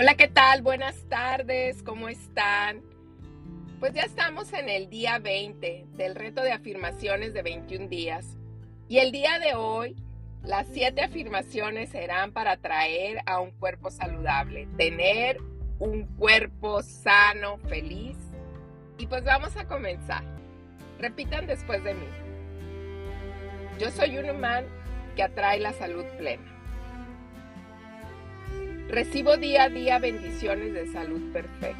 Hola, ¿qué tal? Buenas tardes, ¿cómo están? Pues ya estamos en el día 20 del reto de afirmaciones de 21 días. Y el día de hoy, las siete afirmaciones serán para traer a un cuerpo saludable, tener un cuerpo sano, feliz. Y pues vamos a comenzar. Repitan después de mí. Yo soy un imán que atrae la salud plena. Recibo día a día bendiciones de salud perfecta.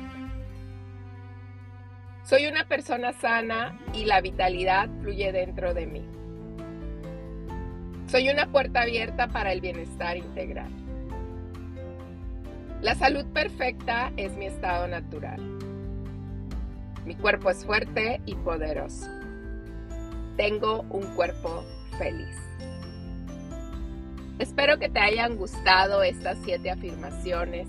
Soy una persona sana y la vitalidad fluye dentro de mí. Soy una puerta abierta para el bienestar integral. La salud perfecta es mi estado natural. Mi cuerpo es fuerte y poderoso. Tengo un cuerpo feliz. Espero que te hayan gustado estas siete afirmaciones.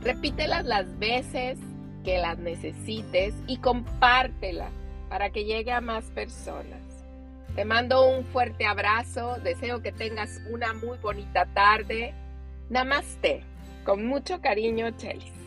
Repítelas las veces que las necesites y compártelas para que llegue a más personas. Te mando un fuerte abrazo, deseo que tengas una muy bonita tarde. Namaste, con mucho cariño, Chelis.